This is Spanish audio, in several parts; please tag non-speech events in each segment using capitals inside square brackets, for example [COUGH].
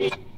Yeah.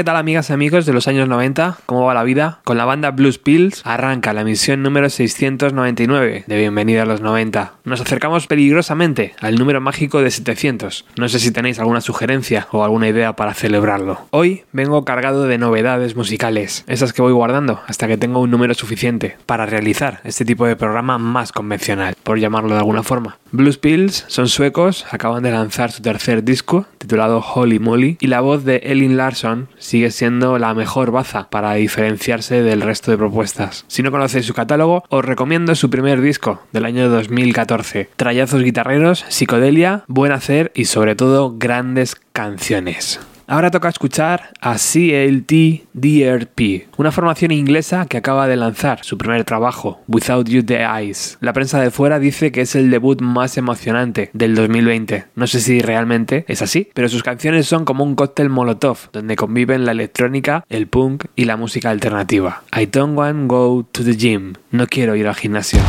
¿Qué tal amigas y amigos de los años 90? ¿Cómo va la vida? Con la banda Blues Pills arranca la misión número 699 de Bienvenida a los 90. Nos acercamos peligrosamente al número mágico de 700. No sé si tenéis alguna sugerencia o alguna idea para celebrarlo. Hoy vengo cargado de novedades musicales, esas que voy guardando hasta que tengo un número suficiente para realizar este tipo de programa más convencional, por llamarlo de alguna forma. Blues Pills son suecos, acaban de lanzar su tercer disco titulado Holy Moly y la voz de Elin Larsson sigue siendo la mejor baza para diferenciarse del resto de propuestas. Si no conocéis su catálogo, os recomiendo su primer disco del año 2014. Trayazos guitarreros, psicodelia, buen hacer y sobre todo grandes canciones. Ahora toca escuchar a CLT DRP, una formación inglesa que acaba de lanzar su primer trabajo, Without You the Eyes. La prensa de fuera dice que es el debut más emocionante del 2020. No sé si realmente es así, pero sus canciones son como un cóctel molotov, donde conviven la electrónica, el punk y la música alternativa. I don't want go to the gym. No quiero ir al gimnasio.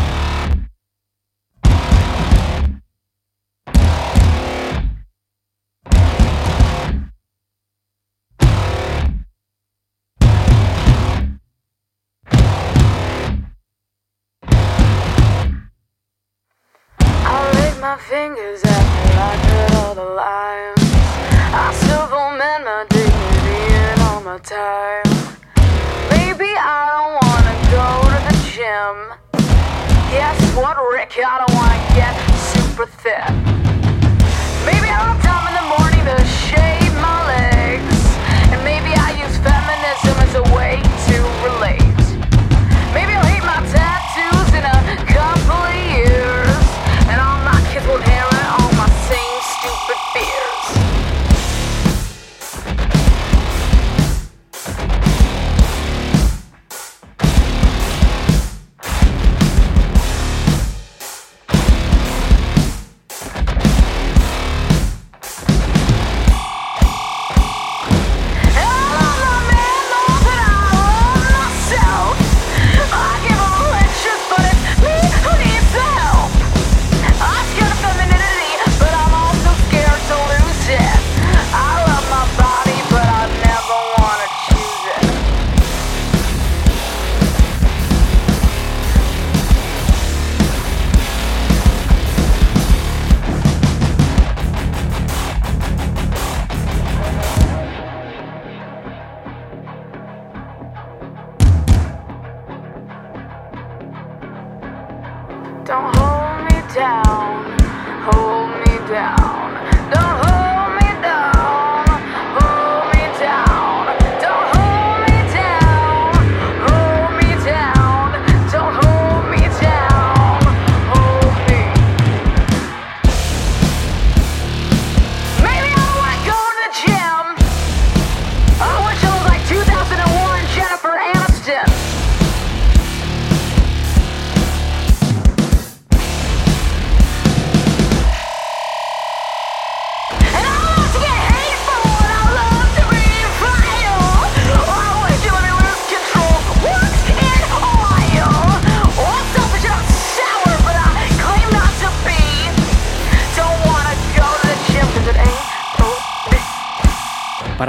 My time. Maybe I don't wanna go to the gym. Guess what, Rick? I don't wanna get super fit. Maybe I don't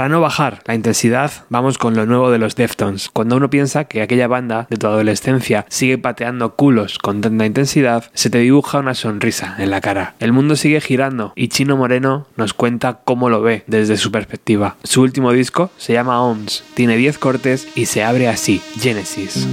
Para no bajar la intensidad, vamos con lo nuevo de los Deftones. Cuando uno piensa que aquella banda de tu adolescencia sigue pateando culos con tanta intensidad, se te dibuja una sonrisa en la cara. El mundo sigue girando y Chino Moreno nos cuenta cómo lo ve desde su perspectiva. Su último disco se llama OMS, tiene 10 cortes y se abre así, Genesis.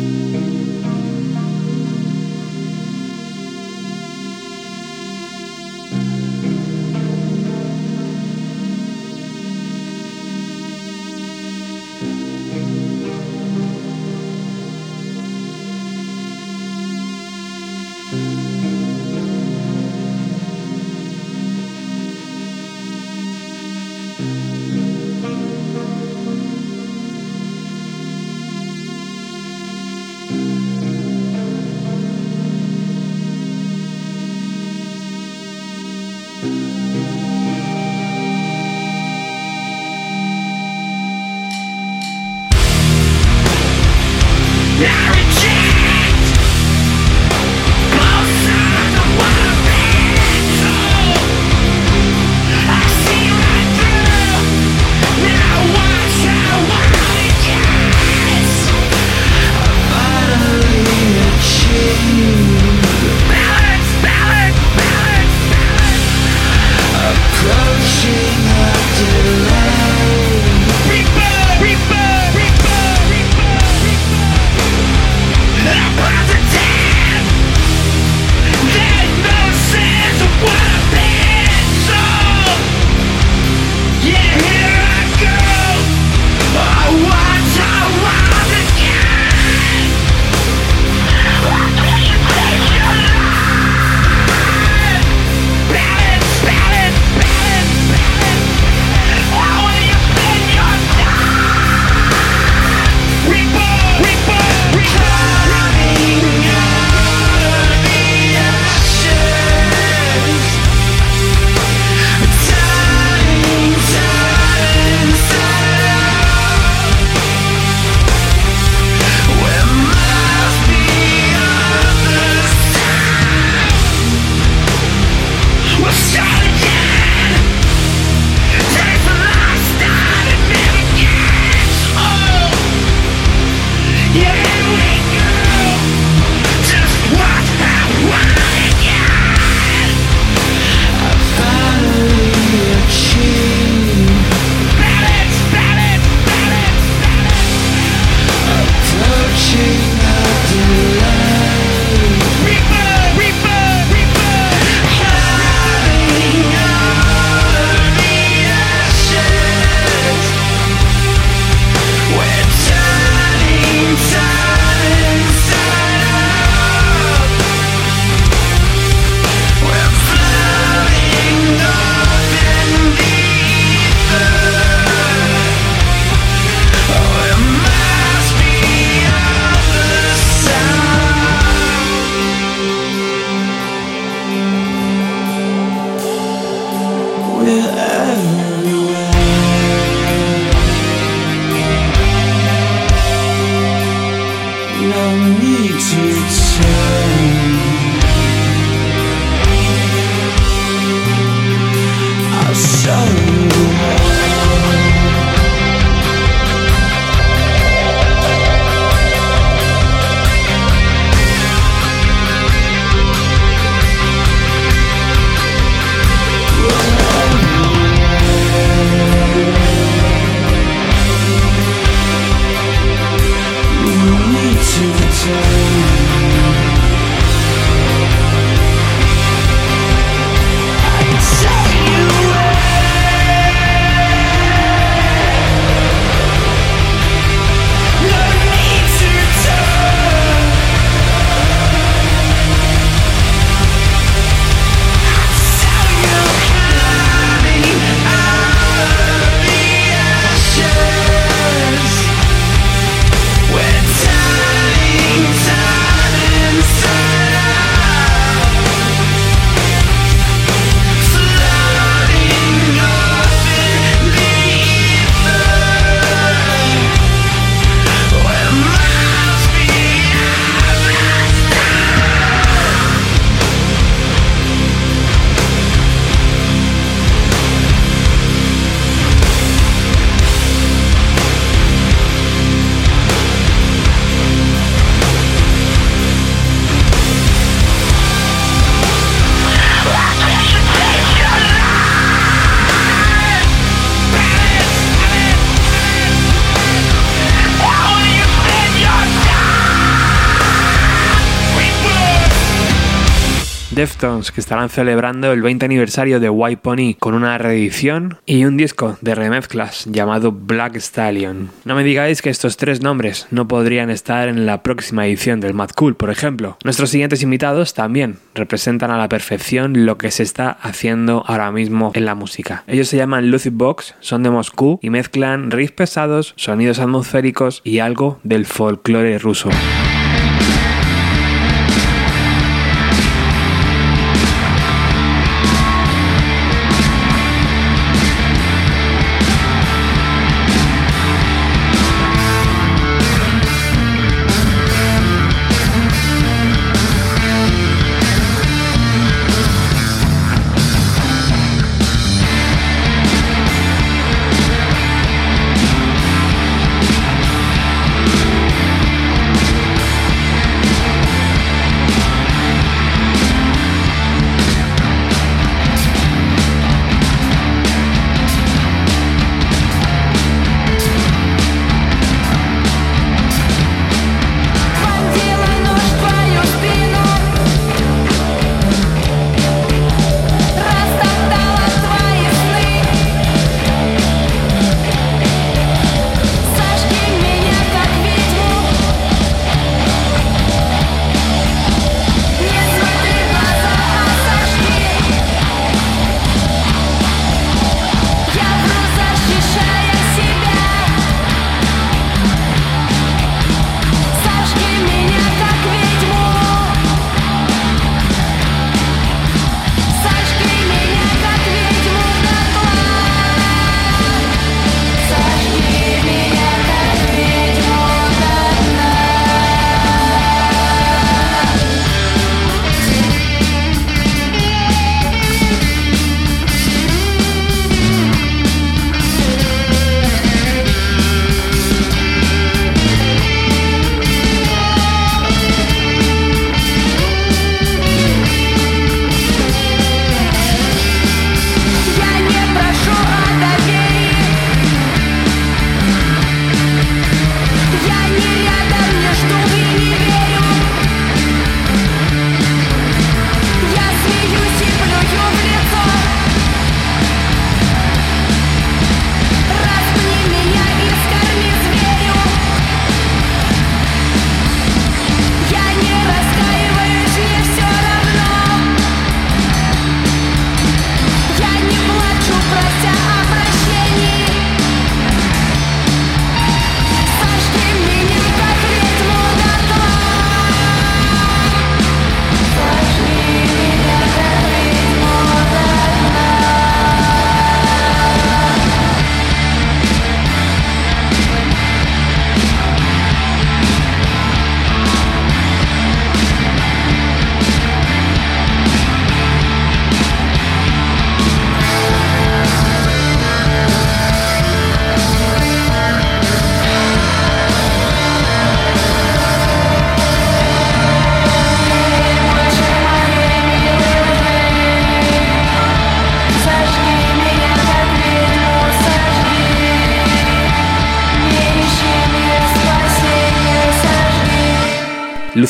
Deftones que estarán celebrando el 20 aniversario de White Pony con una reedición y un disco de remezclas llamado Black Stallion. No me digáis que estos tres nombres no podrían estar en la próxima edición del Mad Cool, por ejemplo. Nuestros siguientes invitados también representan a la perfección lo que se está haciendo ahora mismo en la música. Ellos se llaman Lucy Box, son de Moscú y mezclan riffs pesados, sonidos atmosféricos y algo del folclore ruso.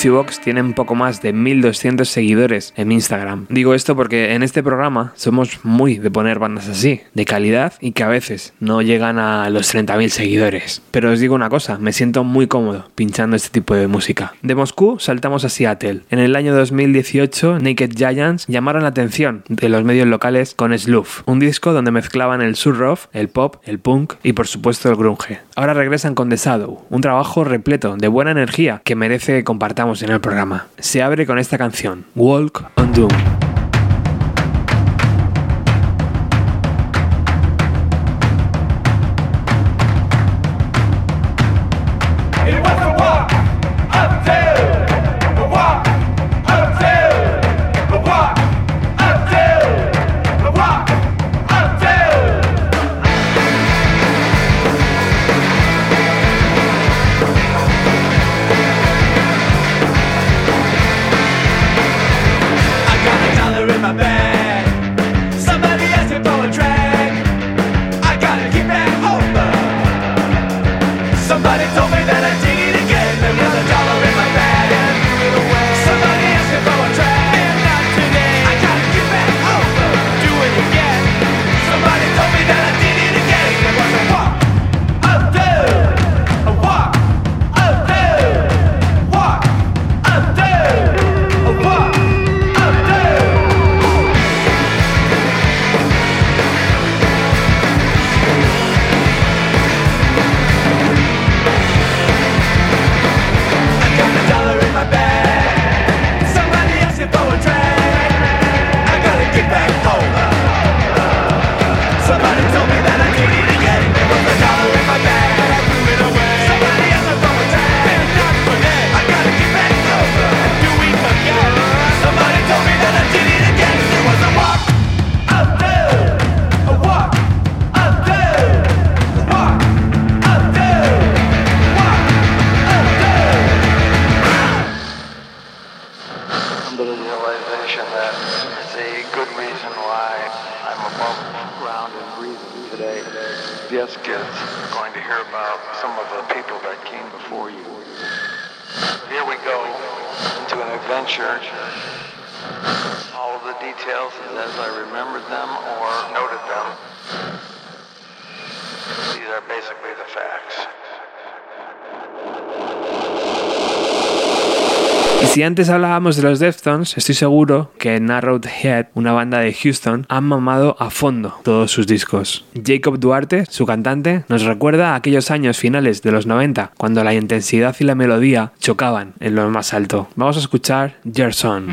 Box tiene un poco más de 1200 seguidores en Instagram. Digo esto porque en este programa somos muy de poner bandas así, de calidad y que a veces no llegan a los 30.000 seguidores. Pero os digo una cosa, me siento muy cómodo pinchando este tipo de música. De Moscú saltamos a Seattle. En el año 2018, Naked Giants llamaron la atención de los medios locales con Sloof, un disco donde mezclaban el surf, el pop, el punk y por supuesto el grunge. Ahora regresan con The Shadow, un trabajo repleto de buena energía que merece que en el programa. Se abre con esta canción, Walk on Doom. Y si antes hablábamos de los Deftones, estoy seguro que en Narrowed Head, una banda de Houston, han mamado a fondo todos sus discos. Jacob Duarte, su cantante, nos recuerda a aquellos años finales de los 90, cuando la intensidad y la melodía chocaban en lo más alto. Vamos a escuchar Gerson.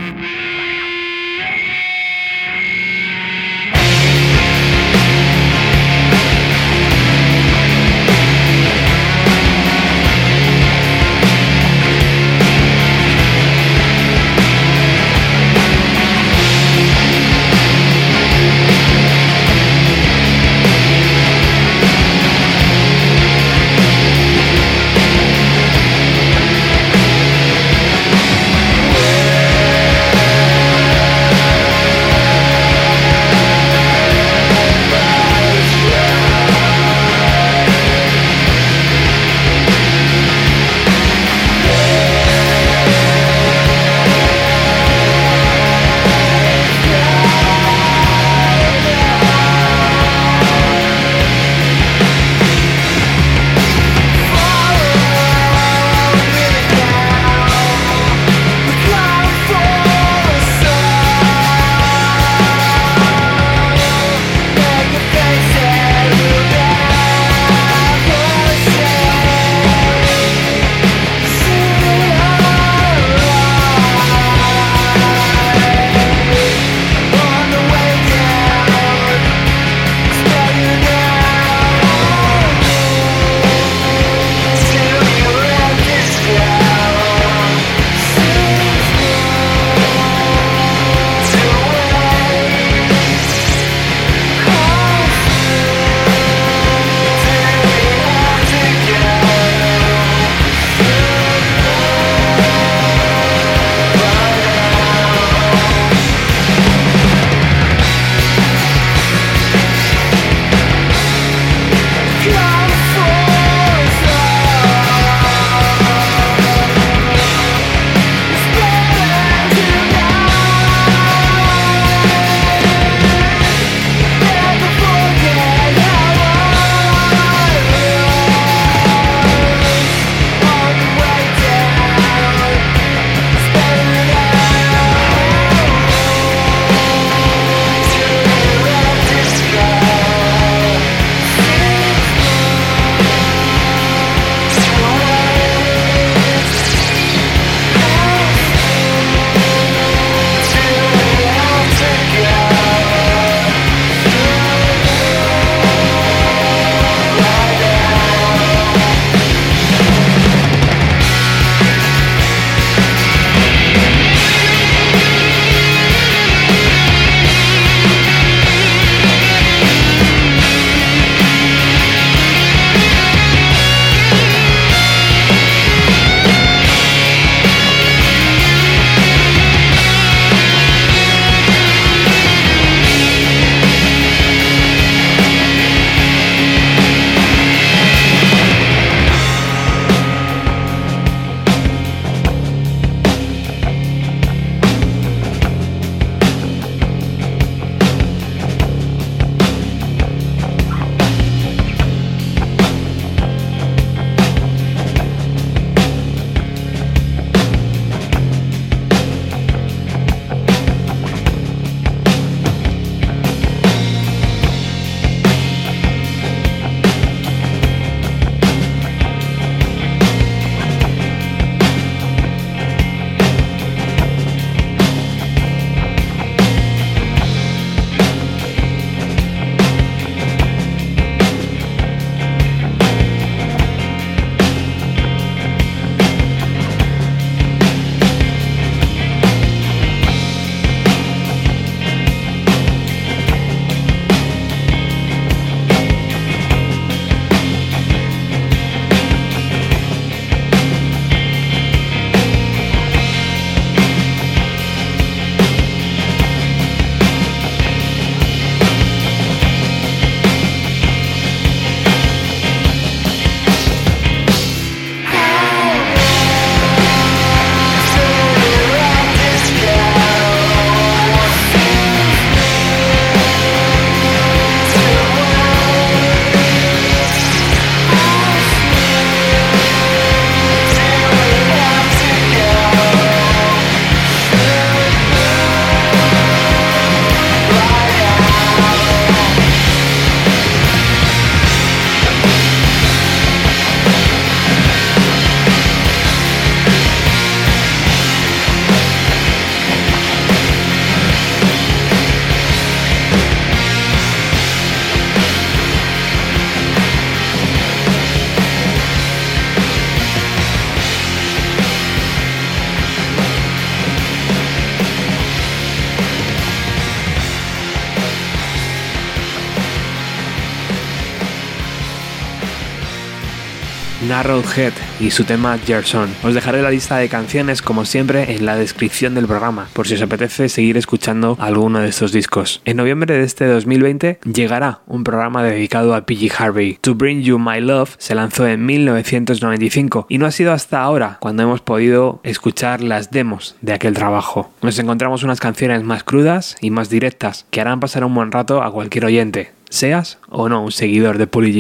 Narrowhead y su tema Gerson. Os dejaré la lista de canciones como siempre en la descripción del programa, por si os apetece seguir escuchando alguno de estos discos. En noviembre de este 2020 llegará un programa dedicado a PG Harvey. To Bring You My Love se lanzó en 1995 y no ha sido hasta ahora cuando hemos podido escuchar las demos de aquel trabajo. Nos encontramos unas canciones más crudas y más directas que harán pasar un buen rato a cualquier oyente, seas o no un seguidor de Poly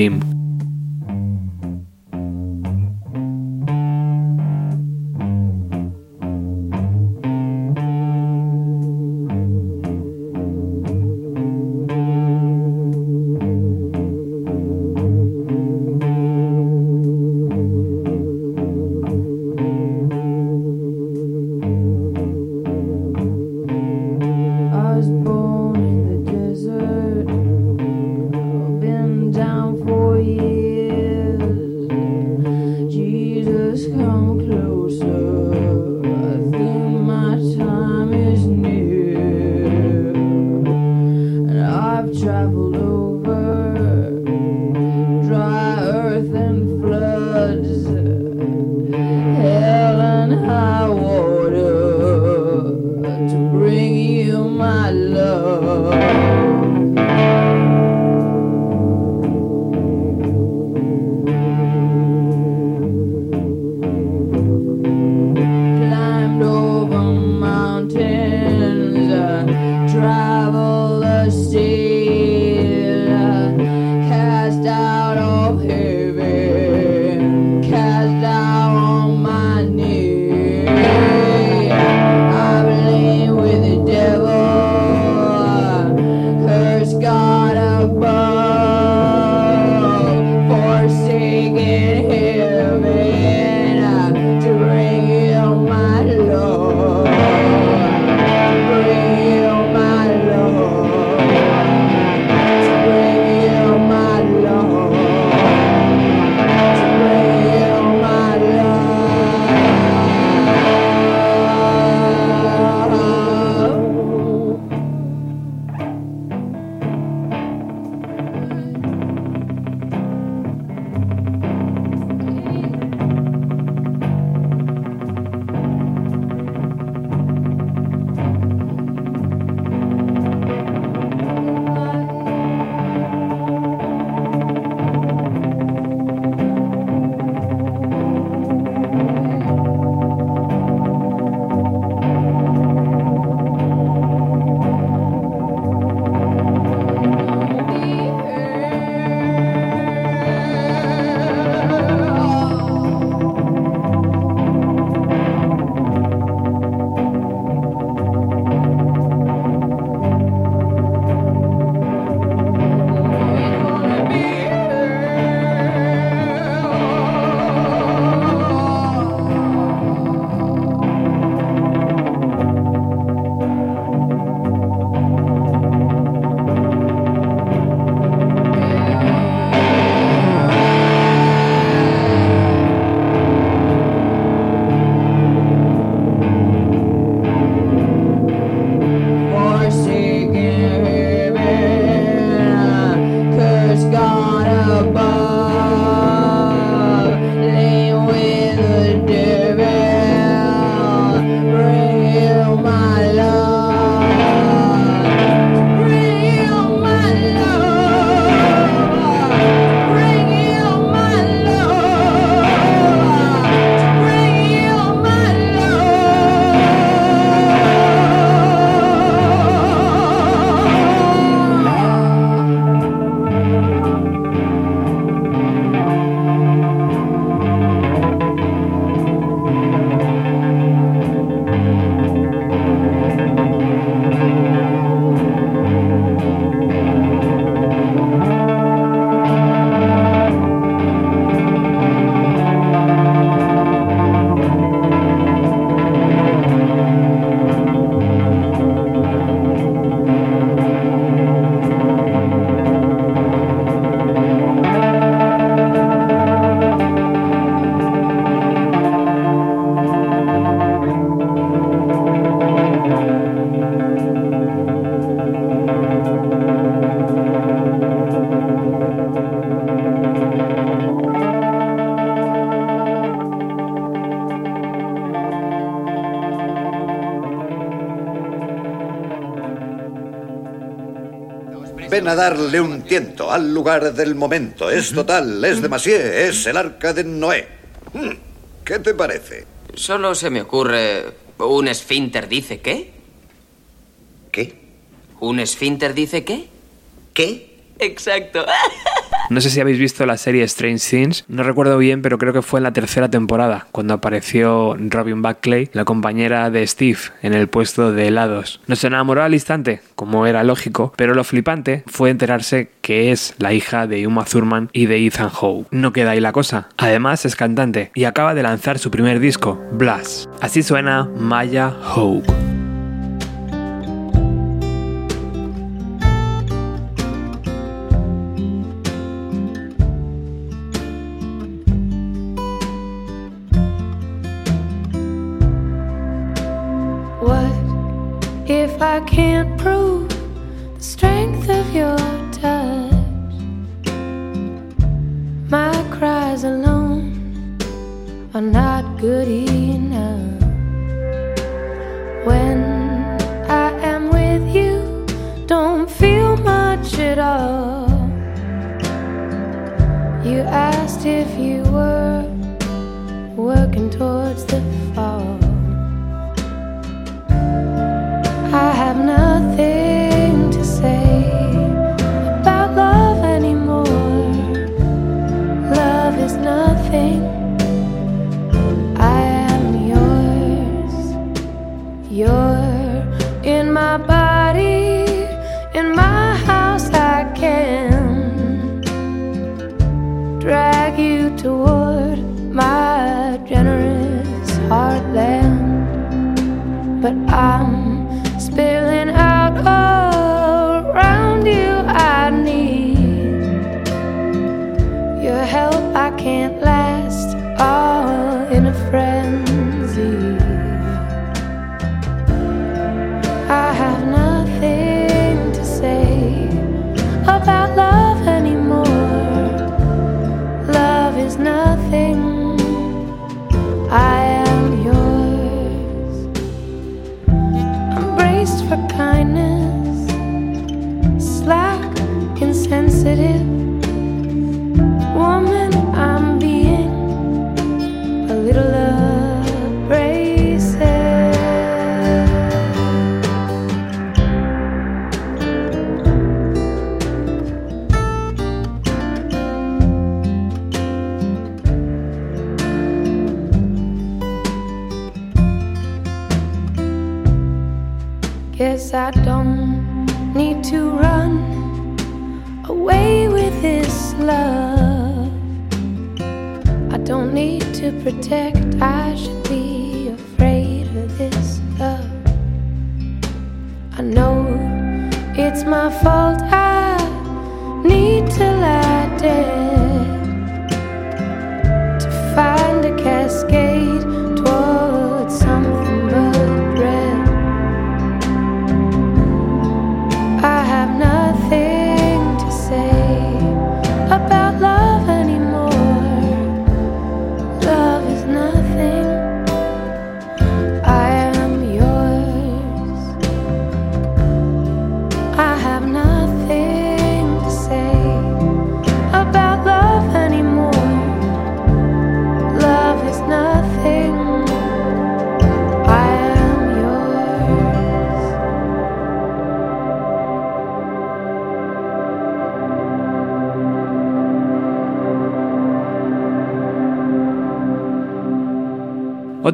traveled over. Pena darle un tiento al lugar del momento. Es total, es demasiado, es el arca de Noé. Hmm, ¿Qué te parece? Solo se me ocurre... ¿Un esfínter dice qué? ¿Qué? ¿Un esfínter dice qué? ¿Qué? Exacto. No sé si habéis visto la serie Strange Things, no recuerdo bien, pero creo que fue en la tercera temporada, cuando apareció Robin Buckley, la compañera de Steve, en el puesto de helados. Nos enamoró al instante, como era lógico, pero lo flipante fue enterarse que es la hija de Uma Thurman y de Ethan Hawke. No queda ahí la cosa. Además es cantante y acaba de lanzar su primer disco, Blast. Así suena Maya Hawke. I can't prove the strength of your touch? My cries alone are not good enough. When I am with you, don't feel much at all. You asked if you love. I don't need to protect, I should be afraid of this love. I know it's my fault, I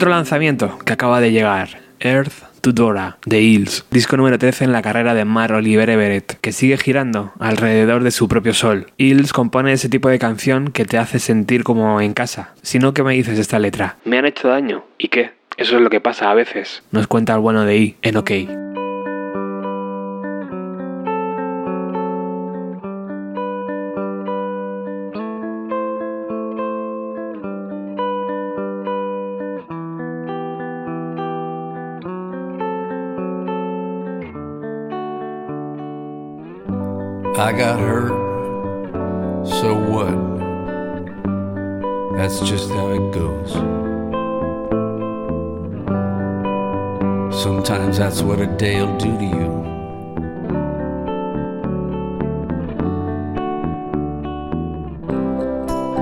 Otro lanzamiento que acaba de llegar, Earth to Dora, de Hills, disco número 13 en la carrera de Mar Oliver Everett, que sigue girando alrededor de su propio sol. Hills compone ese tipo de canción que te hace sentir como en casa. Si no, ¿qué me dices esta letra? Me han hecho daño. ¿Y qué? Eso es lo que pasa a veces. Nos cuenta el bueno de I en OK. I got hurt, so what? That's just how it goes. Sometimes that's what a day'll do to you.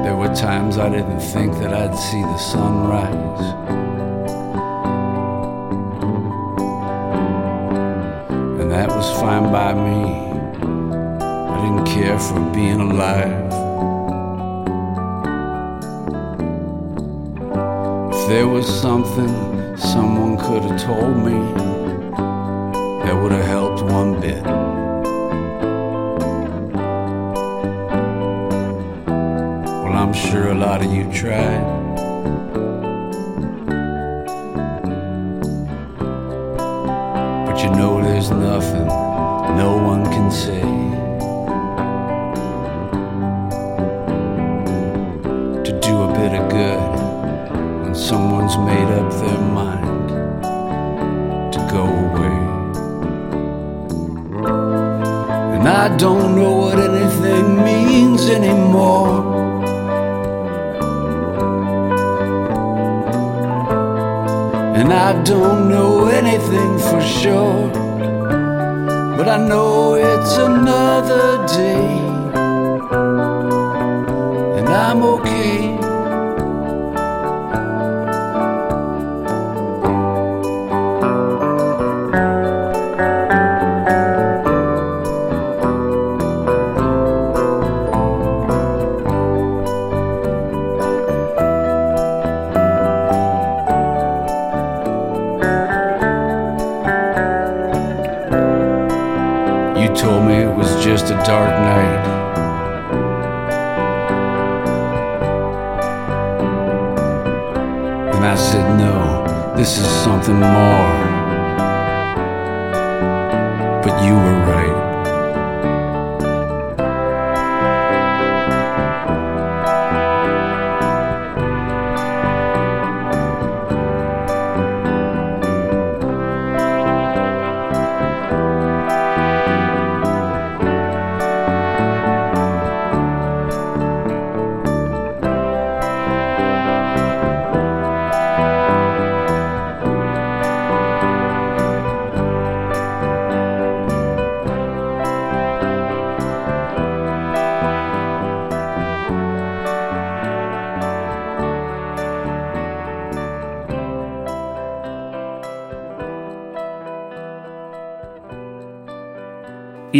There were times I didn't think that I'd see the sun rise. Care for being alive. If there was something someone could have told me, that would have helped one bit. Well, I'm sure a lot of you tried.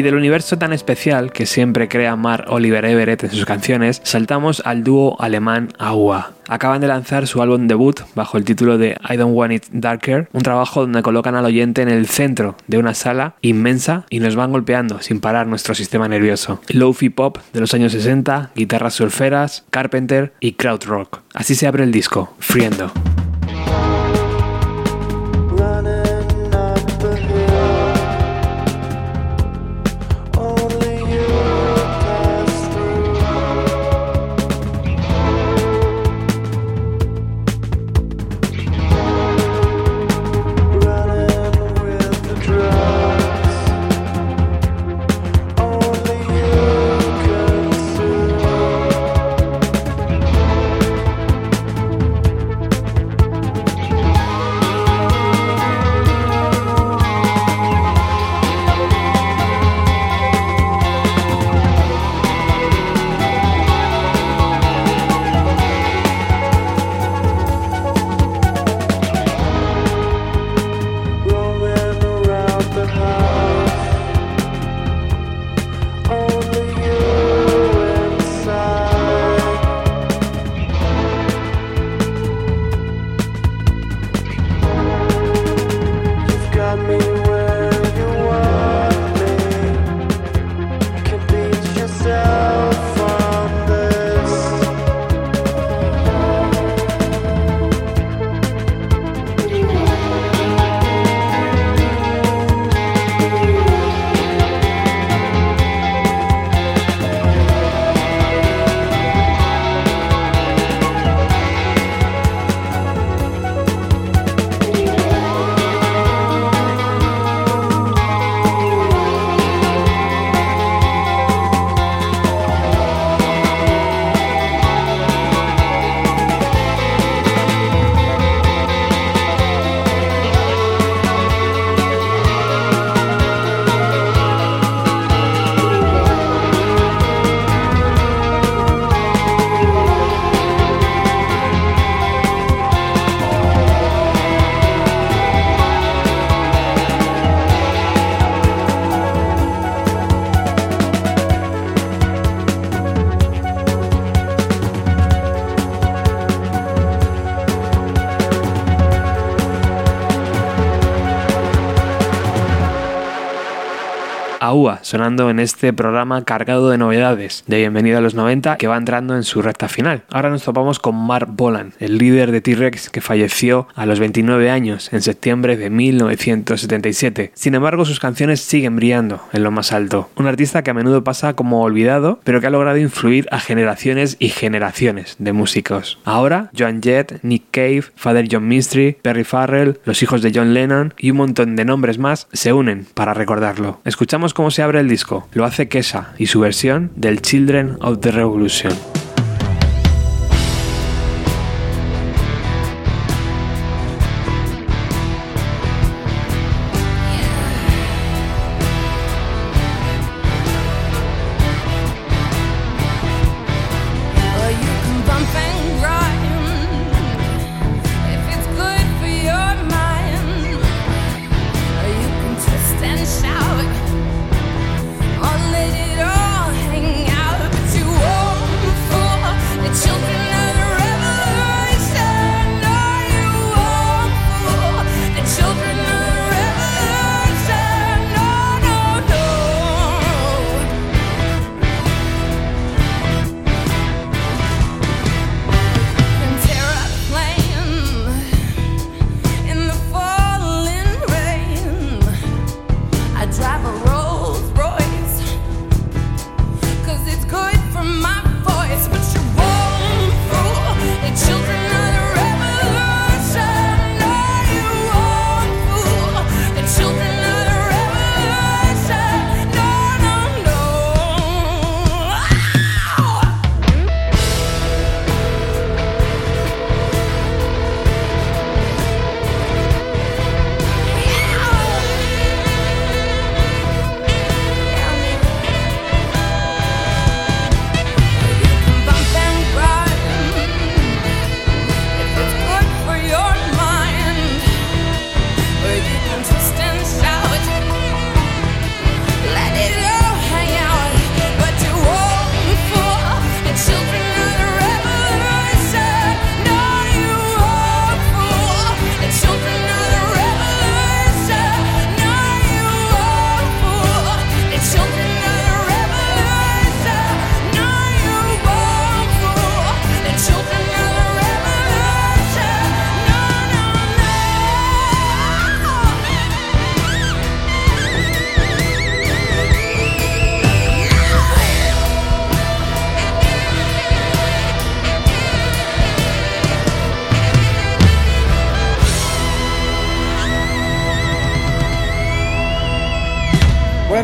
Y del universo tan especial que siempre crea Mark Oliver Everett en sus canciones, saltamos al dúo alemán AUA. Acaban de lanzar su álbum debut bajo el título de I Don't Want It Darker, un trabajo donde colocan al oyente en el centro de una sala inmensa y nos van golpeando sin parar nuestro sistema nervioso. Lofi pop de los años 60, guitarras surferas, Carpenter y krautrock. Así se abre el disco, Friendo. Sonando en este programa cargado de novedades de Bienvenido a los 90 que va entrando en su recta final. Ahora nos topamos con Mark Bolan, el líder de T-Rex que falleció a los 29 años en septiembre de 1977. Sin embargo, sus canciones siguen brillando en lo más alto. Un artista que a menudo pasa como olvidado, pero que ha logrado influir a generaciones y generaciones de músicos. Ahora, Joan Jett, Nick Cave, Father John Mystery, Perry Farrell, los hijos de John Lennon y un montón de nombres más se unen para recordarlo. Escuchamos con cómo se abre el disco? Lo hace Kesha y su versión del Children of the Revolution.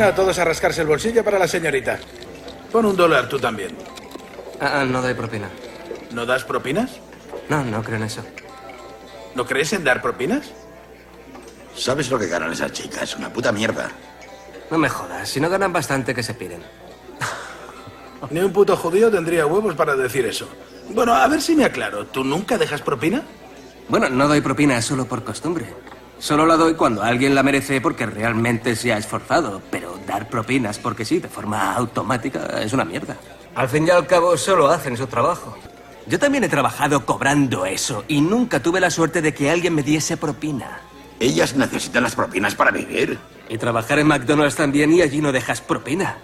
a todos a rascarse el bolsillo para la señorita. Pon un dólar tú también. Ah, ah, no doy propina. ¿No das propinas? No, no creo en eso. ¿No crees en dar propinas? ¿Sabes lo que ganan esas chicas? Una puta mierda. No me jodas, si no ganan bastante que se piden. [LAUGHS] Ni un puto judío tendría huevos para decir eso. Bueno, a ver si me aclaro. ¿Tú nunca dejas propina? Bueno, no doy propina solo por costumbre. Solo la doy cuando alguien la merece porque realmente se ha esforzado, pero dar propinas porque sí, de forma automática, es una mierda. Al fin y al cabo, solo hacen su trabajo. Yo también he trabajado cobrando eso y nunca tuve la suerte de que alguien me diese propina. Ellas necesitan las propinas para vivir. Y trabajar en McDonald's también y allí no dejas propina.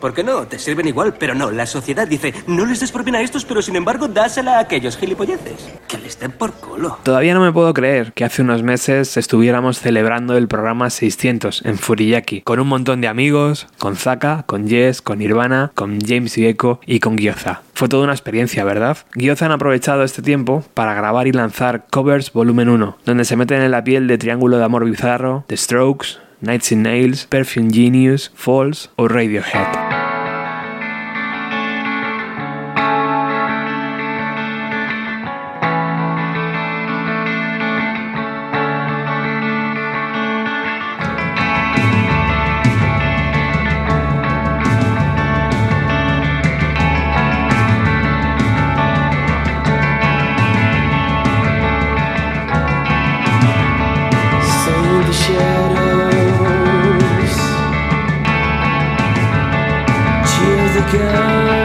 ¿Por qué no? Te sirven igual, pero no. La sociedad dice, no les des propina a estos, pero sin embargo, dásela a aquellos gilipolleces. Que les den por culo. Todavía no me puedo creer que hace unos meses estuviéramos celebrando el programa 600 en Furiyaki, con un montón de amigos, con Zaka, con Jess, con Nirvana, con James Diego y con Gyoza. Fue toda una experiencia, ¿verdad? Gyoza han aprovechado este tiempo para grabar y lanzar Covers Volumen 1, donde se meten en la piel de Triángulo de Amor Bizarro, The Strokes, Nights in Nails, Perfume Genius, Falls o Radiohead. again.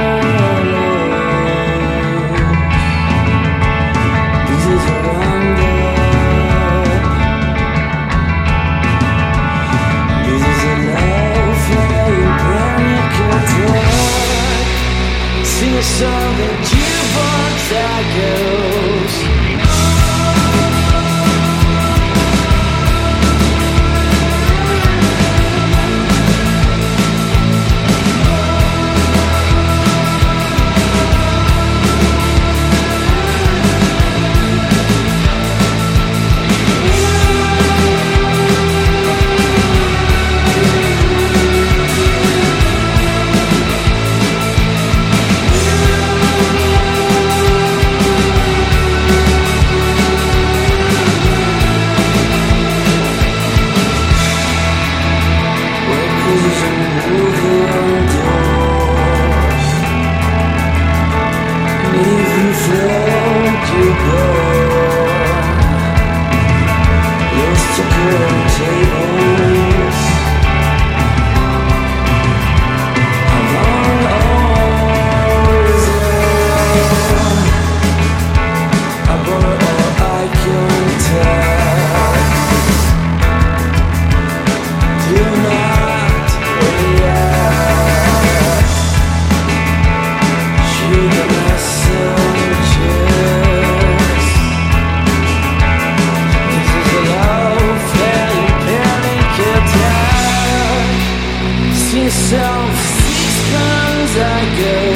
comes, I go.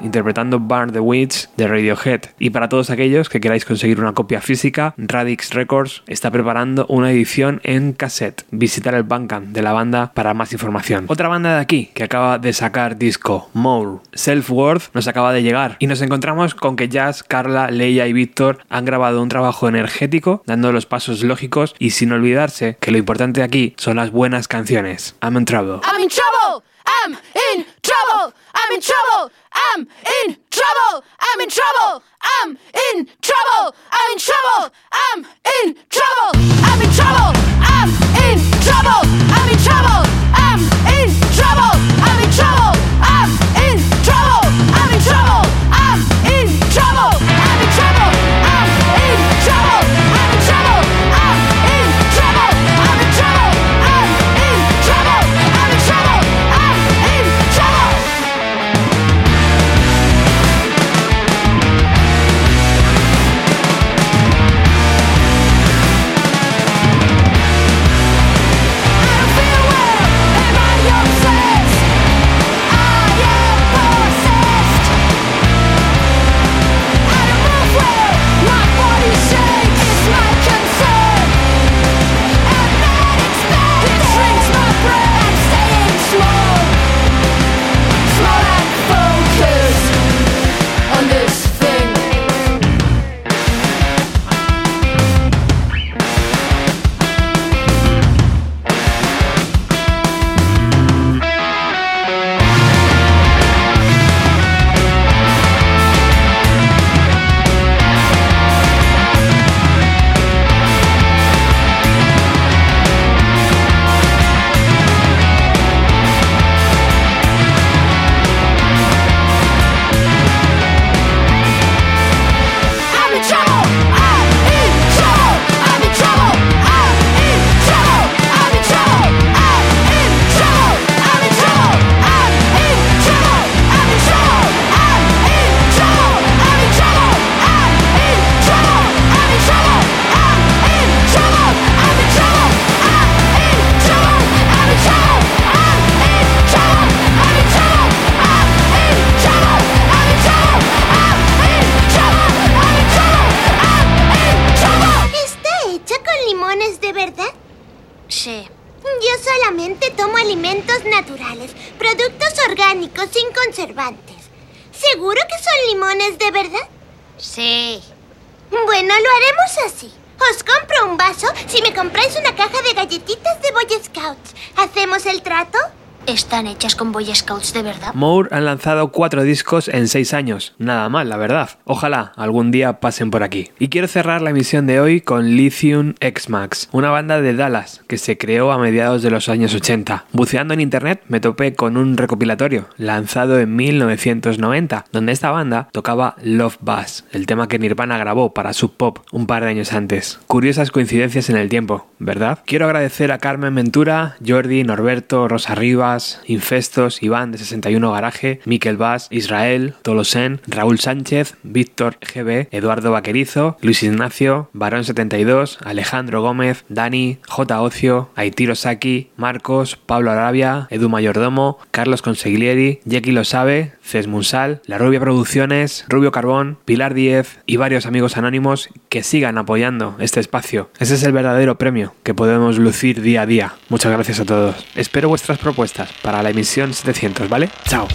Interpretando Burn the Witch de Radiohead. Y para todos aquellos que queráis conseguir una copia física, Radix Records está preparando una edición en cassette. Visitar el Bandcamp de la banda para más información. Otra banda de aquí que acaba de sacar disco, More. Self-Worth nos acaba de llegar y nos encontramos con que Jazz, Carla, Leia y Víctor han grabado un trabajo energético, dando los pasos lógicos y sin olvidarse que lo importante aquí son las buenas canciones. I'm in trouble. I'm in trouble. I'm in trouble. I'm in trouble. I'm in trouble. I'm in trouble. I'm in trouble. I'm in trouble. I'm in trouble. I'm in trouble. I'm in trouble. Compráis una caja de galletitas de Boy Scouts. ¿Hacemos el trato? ¿Están hechas con Boy Scouts de verdad? Moore han lanzado cuatro discos en seis años. Nada mal, la verdad. Ojalá algún día pasen por aquí. Y quiero cerrar la emisión de hoy con Lithium X-Max, una banda de Dallas que se creó a mediados de los años 80. Buceando en internet me topé con un recopilatorio lanzado en 1990, donde esta banda tocaba Love Buzz, el tema que Nirvana grabó para Sub Pop un par de años antes. Curiosas coincidencias en el tiempo, ¿verdad? Quiero agradecer a Carmen Ventura, Jordi, Norberto, Rosa Rivas, Infestos, Iván de 61 Garaje, Miquel Vaz, Israel, Tolosen, Raúl Sánchez, Víctor GB, Eduardo Vaquerizo, Luis Ignacio, Barón 72, Alejandro Gómez, Dani, J. Ocio, Aitiro Saki, Marcos, Pablo Arabia, Edu Mayordomo, Carlos Conseglieri, Jackie Lo Sabe, Cés Munsal, La Rubia Producciones, Rubio Carbón, Pilar Díez y varios amigos anónimos que sigan apoyando este espacio. Ese es el verdadero premio que podemos lucir día a día. Muchas gracias a todos. Espero vuestras propuestas para la emisión 700, ¿vale? Chao.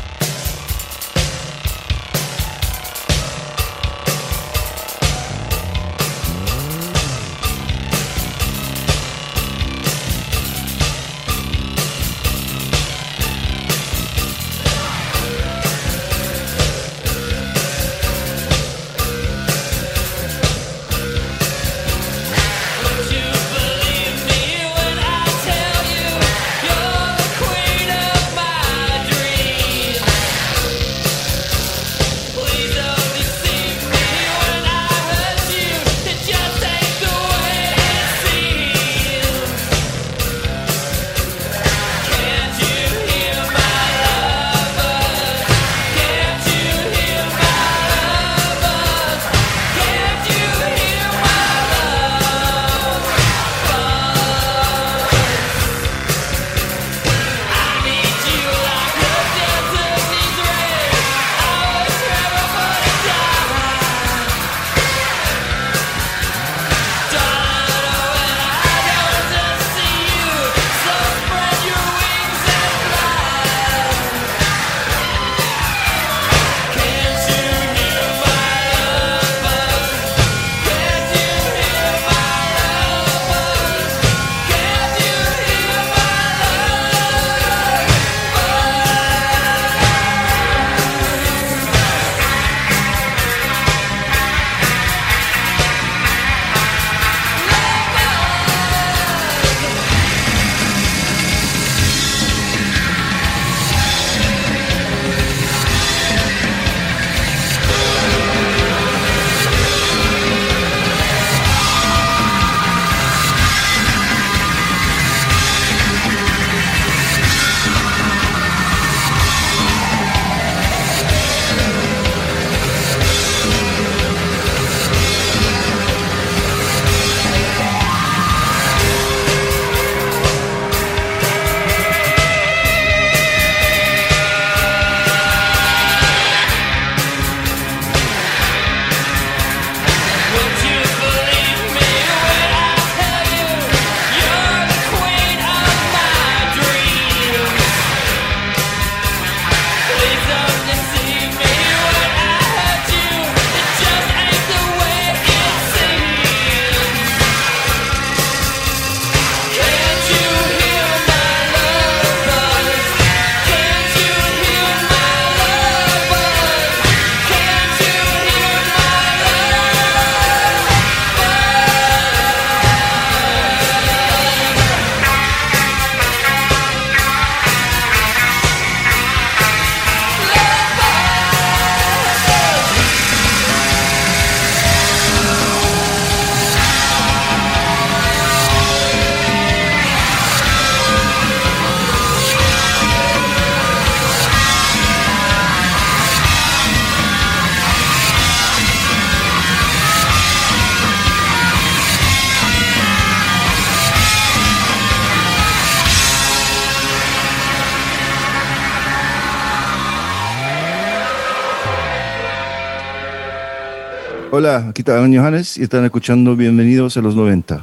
Hola, aquí está Johannes y están escuchando Bienvenidos a los 90.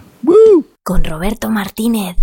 Con Roberto Martínez.